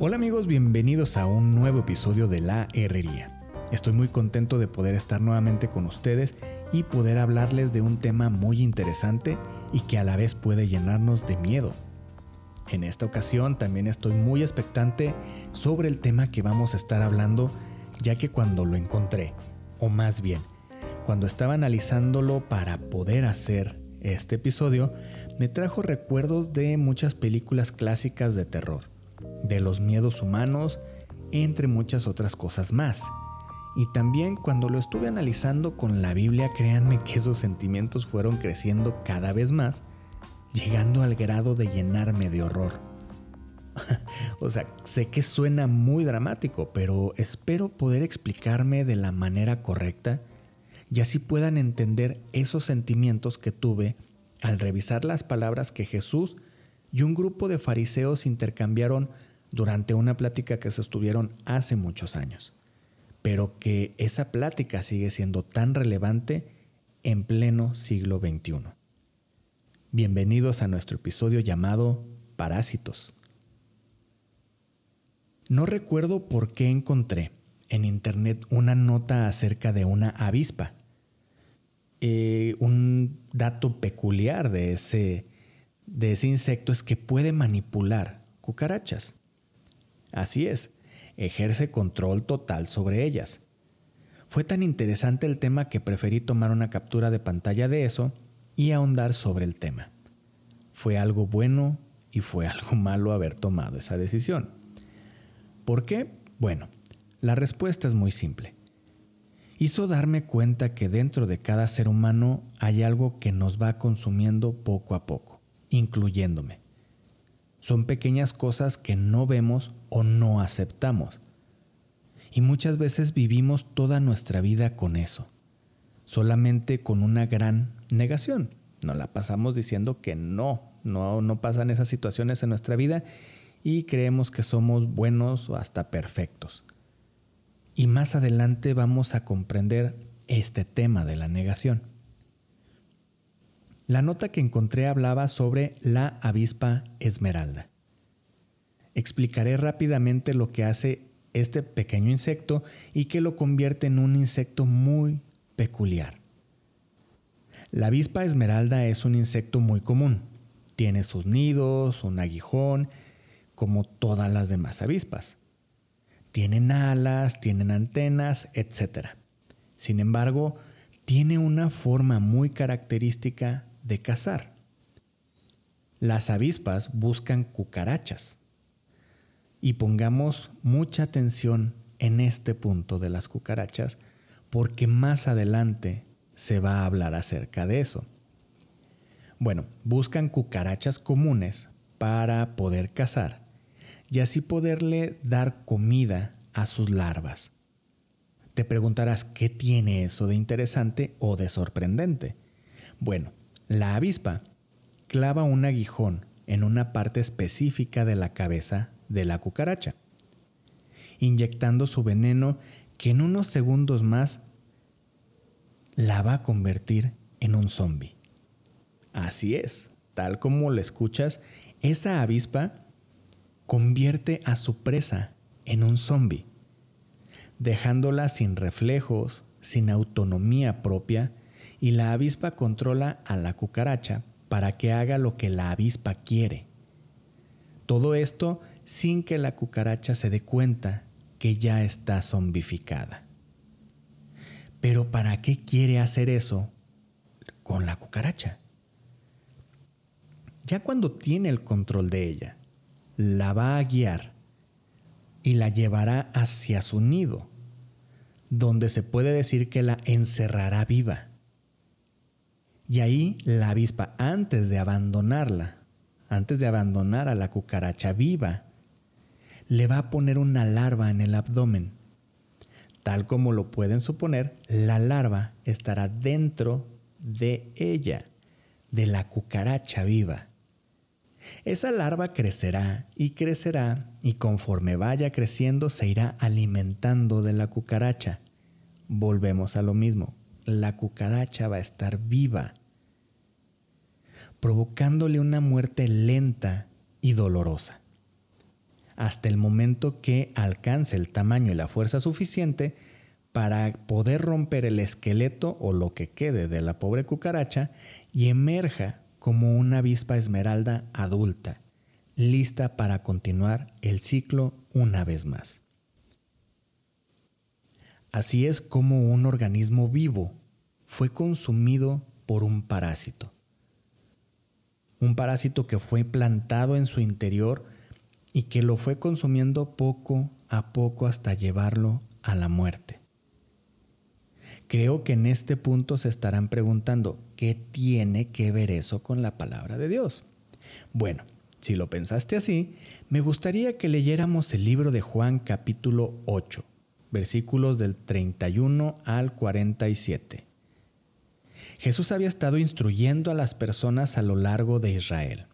Hola amigos, bienvenidos a un nuevo episodio de La Herrería. Estoy muy contento de poder estar nuevamente con ustedes y poder hablarles de un tema muy interesante y que a la vez puede llenarnos de miedo. En esta ocasión también estoy muy expectante sobre el tema que vamos a estar hablando, ya que cuando lo encontré, o más bien, cuando estaba analizándolo para poder hacer este episodio, me trajo recuerdos de muchas películas clásicas de terror de los miedos humanos, entre muchas otras cosas más. Y también cuando lo estuve analizando con la Biblia, créanme que esos sentimientos fueron creciendo cada vez más, llegando al grado de llenarme de horror. o sea, sé que suena muy dramático, pero espero poder explicarme de la manera correcta y así puedan entender esos sentimientos que tuve al revisar las palabras que Jesús y un grupo de fariseos intercambiaron durante una plática que sostuvieron hace muchos años, pero que esa plática sigue siendo tan relevante en pleno siglo XXI. Bienvenidos a nuestro episodio llamado Parásitos. No recuerdo por qué encontré en internet una nota acerca de una avispa. Eh, un dato peculiar de ese, de ese insecto es que puede manipular cucarachas. Así es, ejerce control total sobre ellas. Fue tan interesante el tema que preferí tomar una captura de pantalla de eso y ahondar sobre el tema. Fue algo bueno y fue algo malo haber tomado esa decisión. ¿Por qué? Bueno, la respuesta es muy simple. Hizo darme cuenta que dentro de cada ser humano hay algo que nos va consumiendo poco a poco, incluyéndome. Son pequeñas cosas que no vemos o no aceptamos. Y muchas veces vivimos toda nuestra vida con eso, solamente con una gran negación. Nos la pasamos diciendo que no, no, no pasan esas situaciones en nuestra vida y creemos que somos buenos o hasta perfectos. Y más adelante vamos a comprender este tema de la negación. La nota que encontré hablaba sobre la avispa esmeralda. Explicaré rápidamente lo que hace este pequeño insecto y que lo convierte en un insecto muy peculiar. La avispa esmeralda es un insecto muy común. Tiene sus nidos, un aguijón, como todas las demás avispas. Tienen alas, tienen antenas, etc. Sin embargo, tiene una forma muy característica de cazar. Las avispas buscan cucarachas. Y pongamos mucha atención en este punto de las cucarachas porque más adelante se va a hablar acerca de eso. Bueno, buscan cucarachas comunes para poder cazar y así poderle dar comida a sus larvas. Te preguntarás qué tiene eso de interesante o de sorprendente. Bueno, la avispa clava un aguijón en una parte específica de la cabeza de la cucaracha, inyectando su veneno que en unos segundos más la va a convertir en un zombi. Así es, tal como lo escuchas, esa avispa convierte a su presa en un zombi, dejándola sin reflejos, sin autonomía propia y la avispa controla a la cucaracha para que haga lo que la avispa quiere. Todo esto sin que la cucaracha se dé cuenta que ya está zombificada. Pero ¿para qué quiere hacer eso con la cucaracha? Ya cuando tiene el control de ella, la va a guiar y la llevará hacia su nido, donde se puede decir que la encerrará viva. Y ahí la avispa, antes de abandonarla, antes de abandonar a la cucaracha viva, le va a poner una larva en el abdomen. Tal como lo pueden suponer, la larva estará dentro de ella, de la cucaracha viva. Esa larva crecerá y crecerá y conforme vaya creciendo se irá alimentando de la cucaracha. Volvemos a lo mismo, la cucaracha va a estar viva provocándole una muerte lenta y dolorosa. hasta el momento que alcance el tamaño y la fuerza suficiente para poder romper el esqueleto o lo que quede de la pobre cucaracha y emerja como una avispa esmeralda adulta, lista para continuar el ciclo una vez más. Así es como un organismo vivo fue consumido por un parásito. Un parásito que fue plantado en su interior y que lo fue consumiendo poco a poco hasta llevarlo a la muerte. Creo que en este punto se estarán preguntando, ¿qué tiene que ver eso con la palabra de Dios? Bueno, si lo pensaste así, me gustaría que leyéramos el libro de Juan capítulo 8, versículos del 31 al 47. Jesús había estado instruyendo a las personas a lo largo de Israel.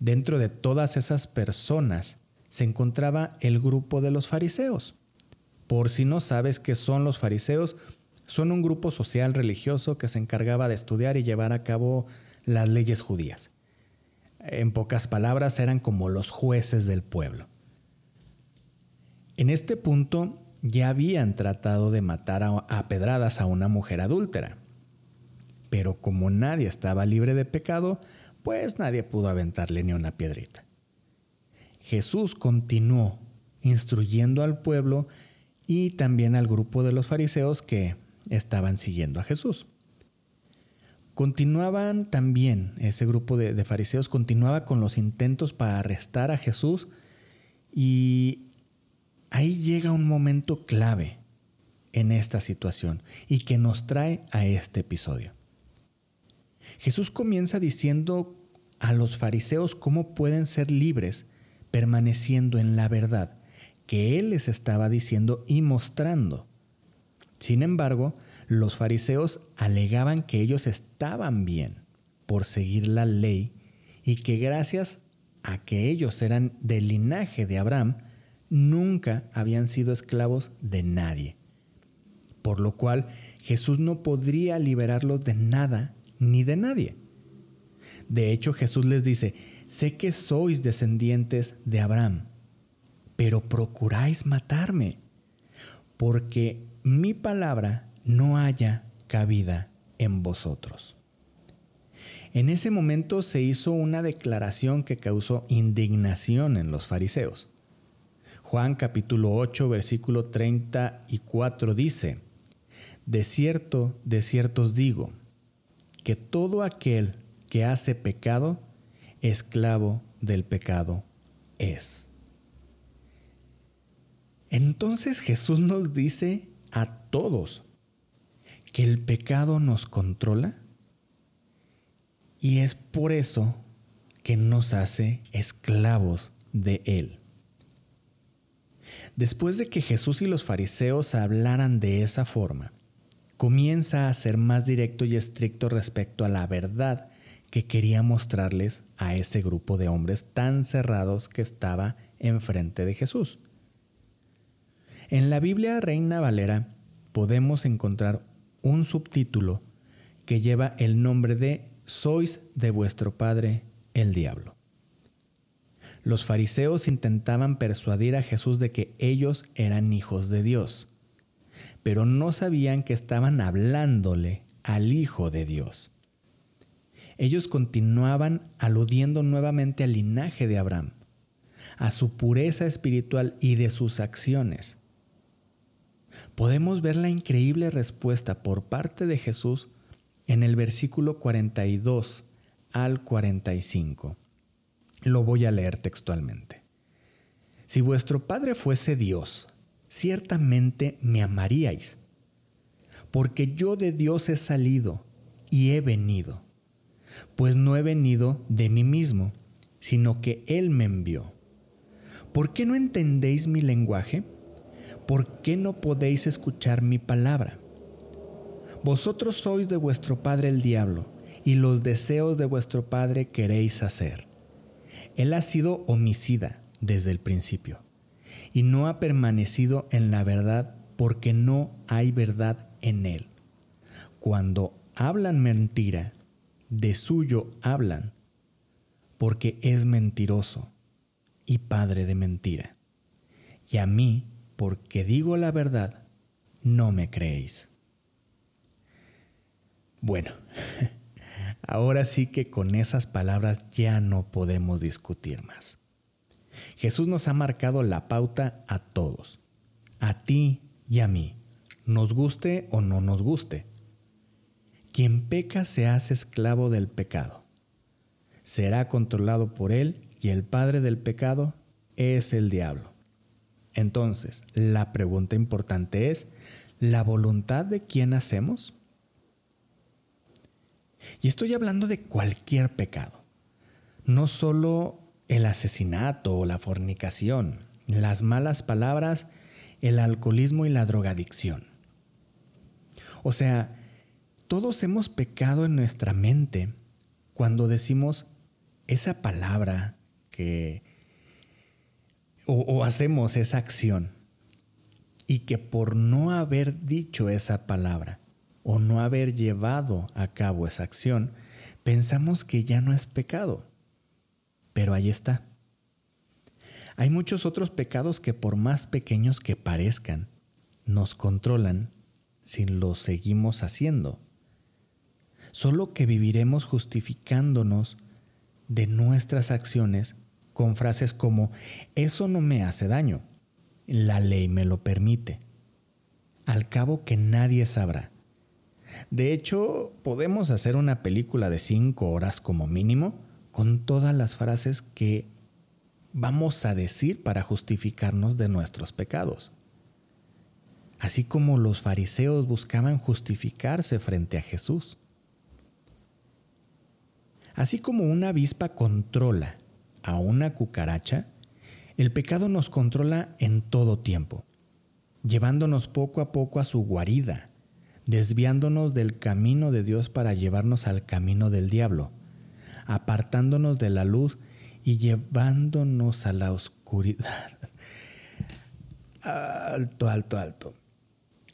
Dentro de todas esas personas se encontraba el grupo de los fariseos. Por si no sabes qué son los fariseos, son un grupo social religioso que se encargaba de estudiar y llevar a cabo las leyes judías. En pocas palabras, eran como los jueces del pueblo. En este punto ya habían tratado de matar a, pedradas a una mujer adúltera. Pero como nadie estaba libre de pecado, pues nadie pudo aventarle ni una piedrita. Jesús continuó instruyendo al pueblo y también al grupo de los fariseos que estaban siguiendo a Jesús. Continuaban también, ese grupo de, fariseos continuaba con los intentos para arrestar a Jesús y ahí llega un momento clave en esta situación y que nos trae a este episodio. Jesús comienza diciendo a los fariseos cómo pueden ser libres permaneciendo en la verdad que Él les estaba diciendo y mostrando. Sin embargo, los fariseos alegaban que ellos estaban bien por seguir la ley y que gracias a que ellos eran del linaje de Abraham, nunca habían sido esclavos de nadie. Por lo cual Jesús no podría liberarlos de nada ni de nadie. De hecho, Jesús les dice, sé que sois descendientes de Abraham pero procuráis matarme, porque mi palabra no haya cabida en vosotros. En ese momento se hizo una declaración que causó indignación en los fariseos. Juan capítulo 8 versículo 34 dice, De cierto, de cierto os digo, que todo aquel que hace pecado, esclavo del pecado es. Entonces Jesús nos dice a todos que el pecado nos controla y es por eso que nos hace esclavos de Él. Después de que Jesús y los fariseos hablaran de esa forma, comienza a ser más directo y estricto respecto a la verdad que quería mostrarles a ese grupo de hombres tan cerrados que estaba enfrente de Jesús. En la Biblia Reina Valera podemos encontrar un subtítulo que lleva el nombre de Sois de vuestro padre el diablo. Los fariseos intentaban persuadir a Jesús de que ellos eran hijos de Dios, pero no sabían que estaban hablándole al Hijo de Dios. Ellos continuaban aludiendo nuevamente al linaje de Abraham, a su pureza espiritual y de sus acciones podemos ver la increíble respuesta por parte de Jesús en el versículo 42 al 45. Lo voy a leer textualmente. Si vuestro Padre fuese Dios, ciertamente me amaríais, porque yo de Dios he salido y he venido, pues no he venido de mí mismo, sino que Él me envió. ¿Por qué no entendéis mi lenguaje? ¿por qué no podéis escuchar mi palabra? Vosotros sois de vuestro padre el diablo, y los deseos de vuestro padre queréis hacer. Él ha sido homicida desde el principio, y no ha permanecido en la verdad porque no hay verdad en él. Cuando hablan mentira, de suyo hablan, porque es mentiroso y padre de mentira. Y a mí, porque digo la verdad, no me creéis. Bueno, ahora sí que con esas palabras ya no podemos discutir más. Jesús nos ha marcado la pauta a todos, a ti y a mí, nos guste o no nos guste. Quien peca se hace esclavo del pecado. Será controlado por él y el padre del pecado es el diablo. Entonces, la pregunta importante es, ¿la voluntad de quién hacemos? Y estoy hablando de cualquier pecado, no solo el asesinato o la fornicación, las malas palabras, el alcoholismo y la drogadicción. O sea, todos hemos pecado en nuestra mente cuando decimos esa palabra que o, o, hacemos esa acción y que por no haber dicho esa palabra o no haber llevado a cabo esa acción, pensamos que ya no es pecado. Pero ahí está. Hay muchos otros pecados que por más pequeños que parezcan, nos controlan si los seguimos haciendo. Solo que viviremos justificándonos de nuestras acciones con frases como, eso no me hace daño, la ley me lo permite. Al cabo que nadie sabrá. De hecho, podemos hacer una película de cinco horas como mínimo con todas las frases que vamos a decir para justificarnos de nuestros pecados. Así como los fariseos buscaban justificarse frente a Jesús. Así como una avispa controla a una cucaracha, el pecado nos controla en todo tiempo, llevándonos poco a poco a su guarida, desviándonos del camino de Dios para llevarnos al camino del diablo apartándonos de la luz y llevándonos a la oscuridad. Alto, alto, alto.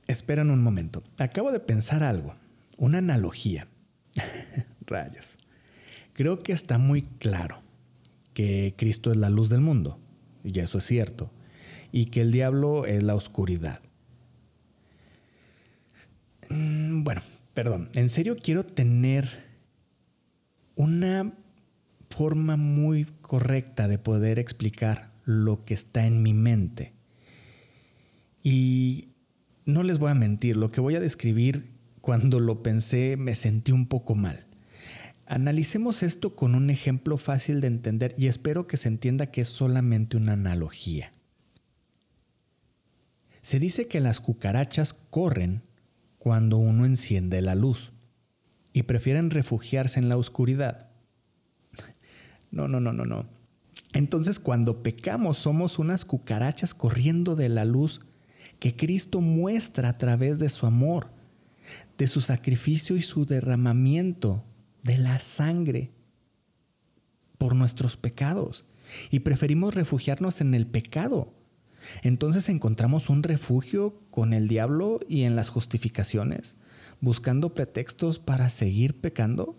Esperen un momento. Acabo de pensar algo. Una analogía. Rayos. Creo que está muy claro que Cristo es la luz del mundo. Y eso es cierto. Y que el diablo es la oscuridad. Mm, bueno, perdón. En serio quiero tener una forma muy correcta de poder explicar lo que está en mi mente. Y no les voy a mentir, lo que voy a describir cuando lo pensé me sentí un poco mal. Analicemos esto con un ejemplo fácil de entender y espero que se entienda que es solamente una analogía. Se dice que las cucarachas corren cuando uno enciende la luz y prefieren refugiarse en la oscuridad. No, no, no, no, no. Entonces cuando pecamos somos unas cucarachas corriendo de la luz que Cristo muestra a través de su amor, de su sacrificio y su derramamiento de la sangre por nuestros pecados. Y preferimos refugiarnos en el pecado. Entonces encontramos un refugio con el diablo y en las justificaciones buscando pretextos para seguir pecando?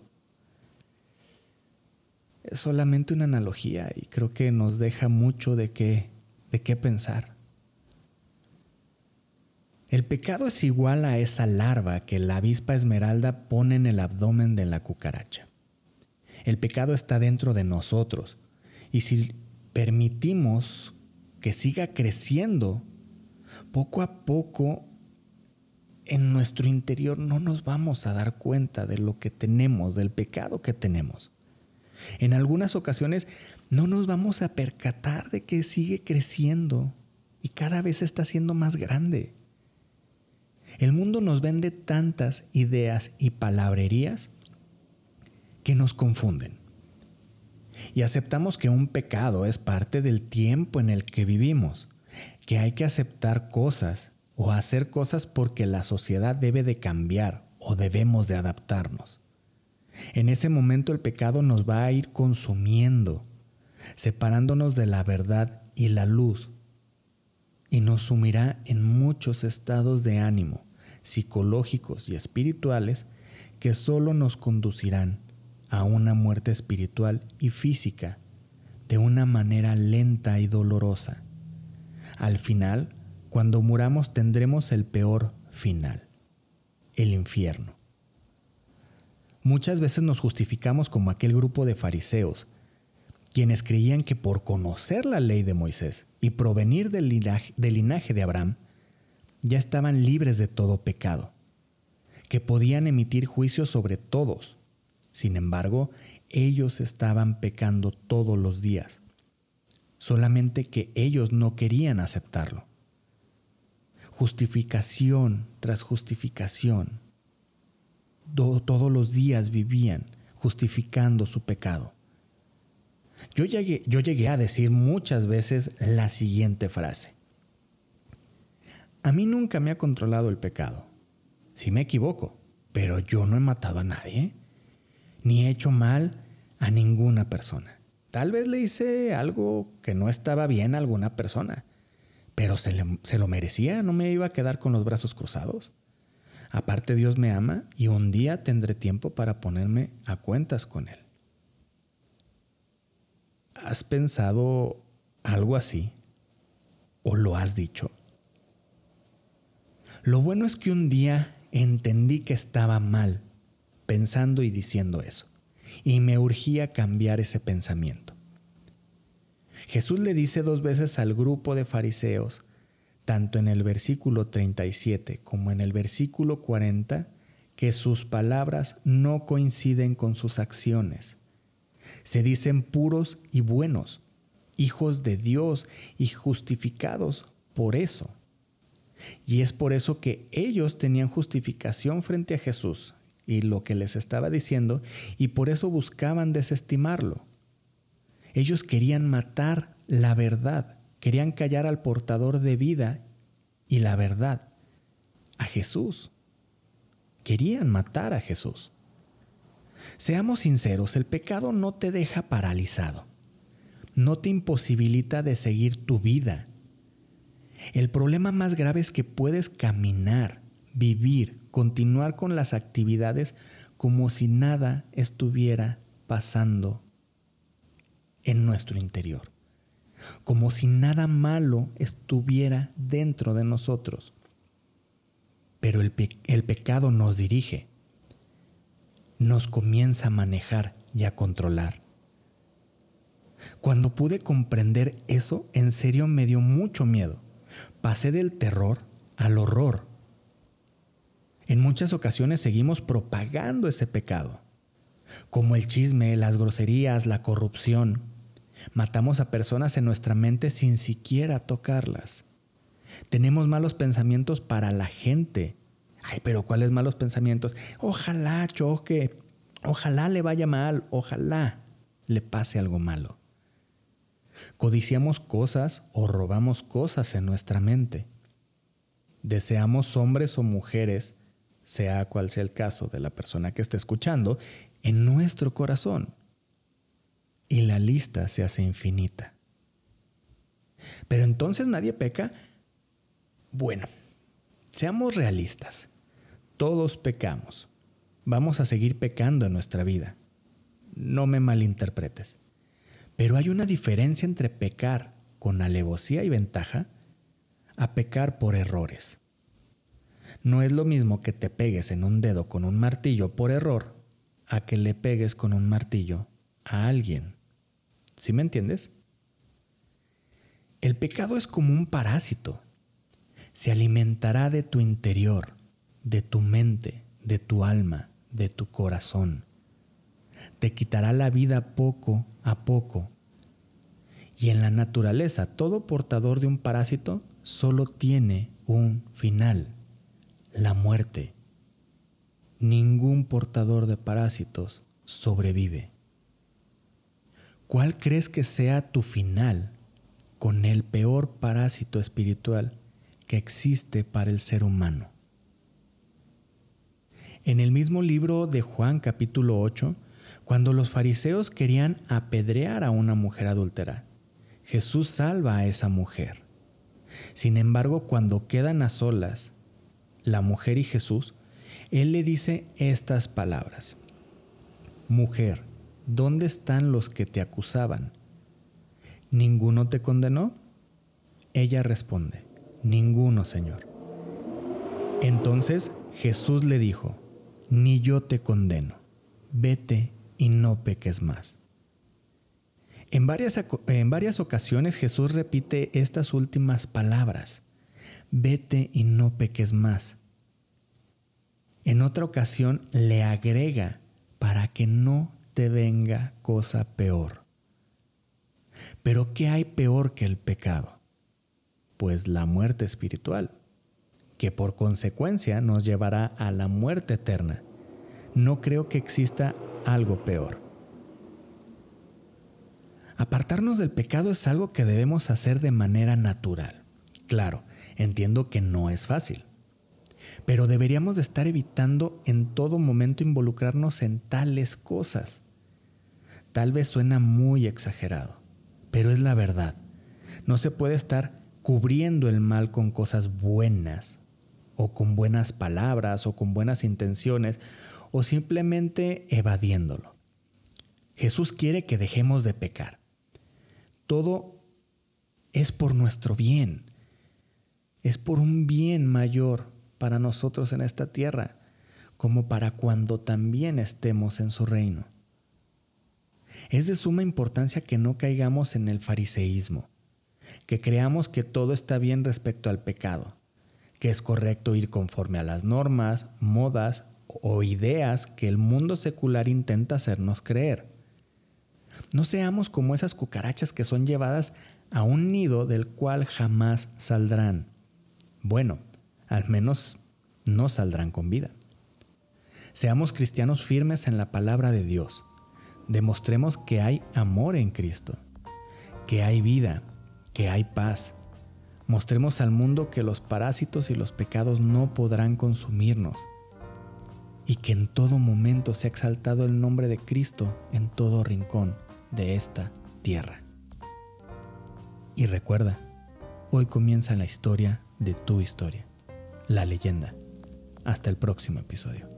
Es solamente una analogía y creo que nos deja mucho de qué, de qué pensar. El pecado es igual a esa larva que la avispa esmeralda pone en el abdomen de la cucaracha. El pecado está dentro de nosotros y si permitimos que siga creciendo, poco a poco en nuestro interior no nos vamos a dar cuenta de lo que tenemos, del pecado que tenemos. En algunas ocasiones no nos vamos a percatar de que sigue creciendo y cada vez está siendo más grande. El mundo nos vende tantas ideas y palabrerías que nos confunden. Y aceptamos que un pecado es parte del tiempo en el que vivimos, que hay que aceptar cosas o hacer cosas porque la sociedad debe de cambiar o debemos de adaptarnos. En ese momento el pecado nos va a ir consumiendo, separándonos de la verdad y la luz, y nos sumirá en muchos estados de ánimo, psicológicos y espirituales, que solo nos conducirán a una muerte espiritual y física, de una manera lenta y dolorosa. Al final, cuando muramos tendremos el peor final, el infierno. Muchas veces nos justificamos como aquel grupo de fariseos, quienes creían que por conocer la ley de Moisés y provenir del linaje, de Abraham, ya estaban libres de todo pecado, que podían emitir juicios sobre todos. Sin embargo, ellos estaban pecando todos los días, solamente que ellos no querían aceptarlo. Justificación tras justificación. todos los días vivían justificando su pecado. Yo llegué, yo llegué a decir muchas veces la siguiente frase. A mí nunca me ha controlado el pecado. Si me equivoco, pero yo no he matado a nadie ni he hecho mal a ninguna persona. Tal vez le hice algo que no estaba bien a alguna persona, pero se, se, lo merecía, no me iba a quedar con los brazos cruzados. Aparte Dios me ama y un día tendré tiempo para ponerme a cuentas con Él. ¿Has pensado algo así? ¿O lo has dicho? Lo bueno es que un día entendí que estaba mal pensando y diciendo eso. Y me urgía cambiar ese pensamiento. Jesús le dice dos veces al grupo de fariseos, tanto en el versículo 37 como en el versículo 40, que sus palabras no coinciden con sus acciones. Se dicen puros y buenos, hijos de Dios y justificados por eso. Y es por eso que ellos tenían justificación frente a Jesús y lo que les estaba diciendo, y por eso buscaban desestimarlo. Ellos querían matar la verdad, querían callar al portador de vida y la verdad, a Jesús. Querían matar a Jesús. Seamos sinceros, el pecado no te deja paralizado, no te imposibilita de seguir tu vida. El problema más grave es que puedes caminar, vivir, continuar con las actividades como si nada estuviera pasando en nuestro interior, como si nada malo estuviera dentro de nosotros. Pero el, pecado nos dirige, nos comienza a manejar y a controlar. Cuando pude comprender eso, en serio me dio mucho miedo. Pasé del terror al horror. En muchas ocasiones seguimos propagando ese pecado, como el chisme, las groserías, la corrupción. Matamos a personas en nuestra mente sin siquiera tocarlas. Tenemos malos pensamientos para la gente. Ay, pero ¿cuáles malos pensamientos? Ojalá choque, ojalá le vaya mal, ojalá le pase algo malo. Codiciamos cosas o robamos cosas en nuestra mente. Deseamos hombres o mujeres sea cual sea el caso de la persona que esté escuchando, en nuestro corazón. Y la lista se hace infinita. Pero entonces nadie peca. Bueno, seamos realistas. Todos pecamos. Vamos a seguir pecando en nuestra vida. No me malinterpretes. Pero hay una diferencia entre pecar con alevosía y ventaja a pecar por errores. No es lo mismo que te pegues en un dedo con un martillo por error a que le pegues con un martillo a alguien. ¿Sí me entiendes? El pecado es como un parásito. Se alimentará de tu interior, de tu mente, de tu alma, de tu corazón. Te quitará la vida poco a poco. Y en la naturaleza, todo portador de un parásito solo tiene un final la muerte. Ningún portador de parásitos sobrevive. ¿Cuál crees que sea tu final con el peor parásito espiritual que existe para el ser humano? En el mismo libro de Juan capítulo 8, cuando los fariseos querían apedrear a una mujer adúltera, Jesús salva a esa mujer. Sin embargo, cuando quedan a solas, la mujer y Jesús, Él le dice estas palabras. Mujer, ¿dónde están los que te acusaban? ¿ninguno te condenó? Ella responde, ninguno, Señor. Entonces Jesús le dijo, ni yo te condeno, vete y no peques más. En varias, en varias ocasiones Jesús repite estas últimas palabras, vete y no peques más. En otra ocasión le agrega, para que no te venga cosa peor. Pero ¿qué hay peor que el pecado? Pues la muerte espiritual, que por consecuencia nos llevará a la muerte eterna. No creo que exista algo peor. Apartarnos del pecado es algo que debemos hacer de manera natural. Claro, entiendo que no es fácil. Pero deberíamos de estar evitando en todo momento involucrarnos en tales cosas. Tal vez suena muy exagerado, pero es la verdad. No se puede estar cubriendo el mal con cosas buenas, o con buenas palabras, o con buenas intenciones, o simplemente evadiéndolo. Jesús quiere que dejemos de pecar. Todo es por nuestro bien. Es por un bien mayor para nosotros en esta tierra, como para cuando también estemos en su reino. Es de suma importancia que no caigamos en el fariseísmo, que creamos que todo está bien respecto al pecado, que es correcto ir conforme a las normas, modas o ideas que el mundo secular intenta hacernos creer. No seamos como esas cucarachas que son llevadas a un nido del cual jamás saldrán. Bueno, al menos no saldrán con vida. Seamos cristianos firmes en la palabra de Dios. Demostremos que hay amor en Cristo, que hay vida, que hay paz. Mostremos al mundo que los parásitos y los pecados no podrán consumirnos y que en todo momento se ha exaltado el nombre de Cristo en todo rincón de esta tierra. Y recuerda, hoy comienza la historia de tu historia la leyenda. Hasta el próximo episodio.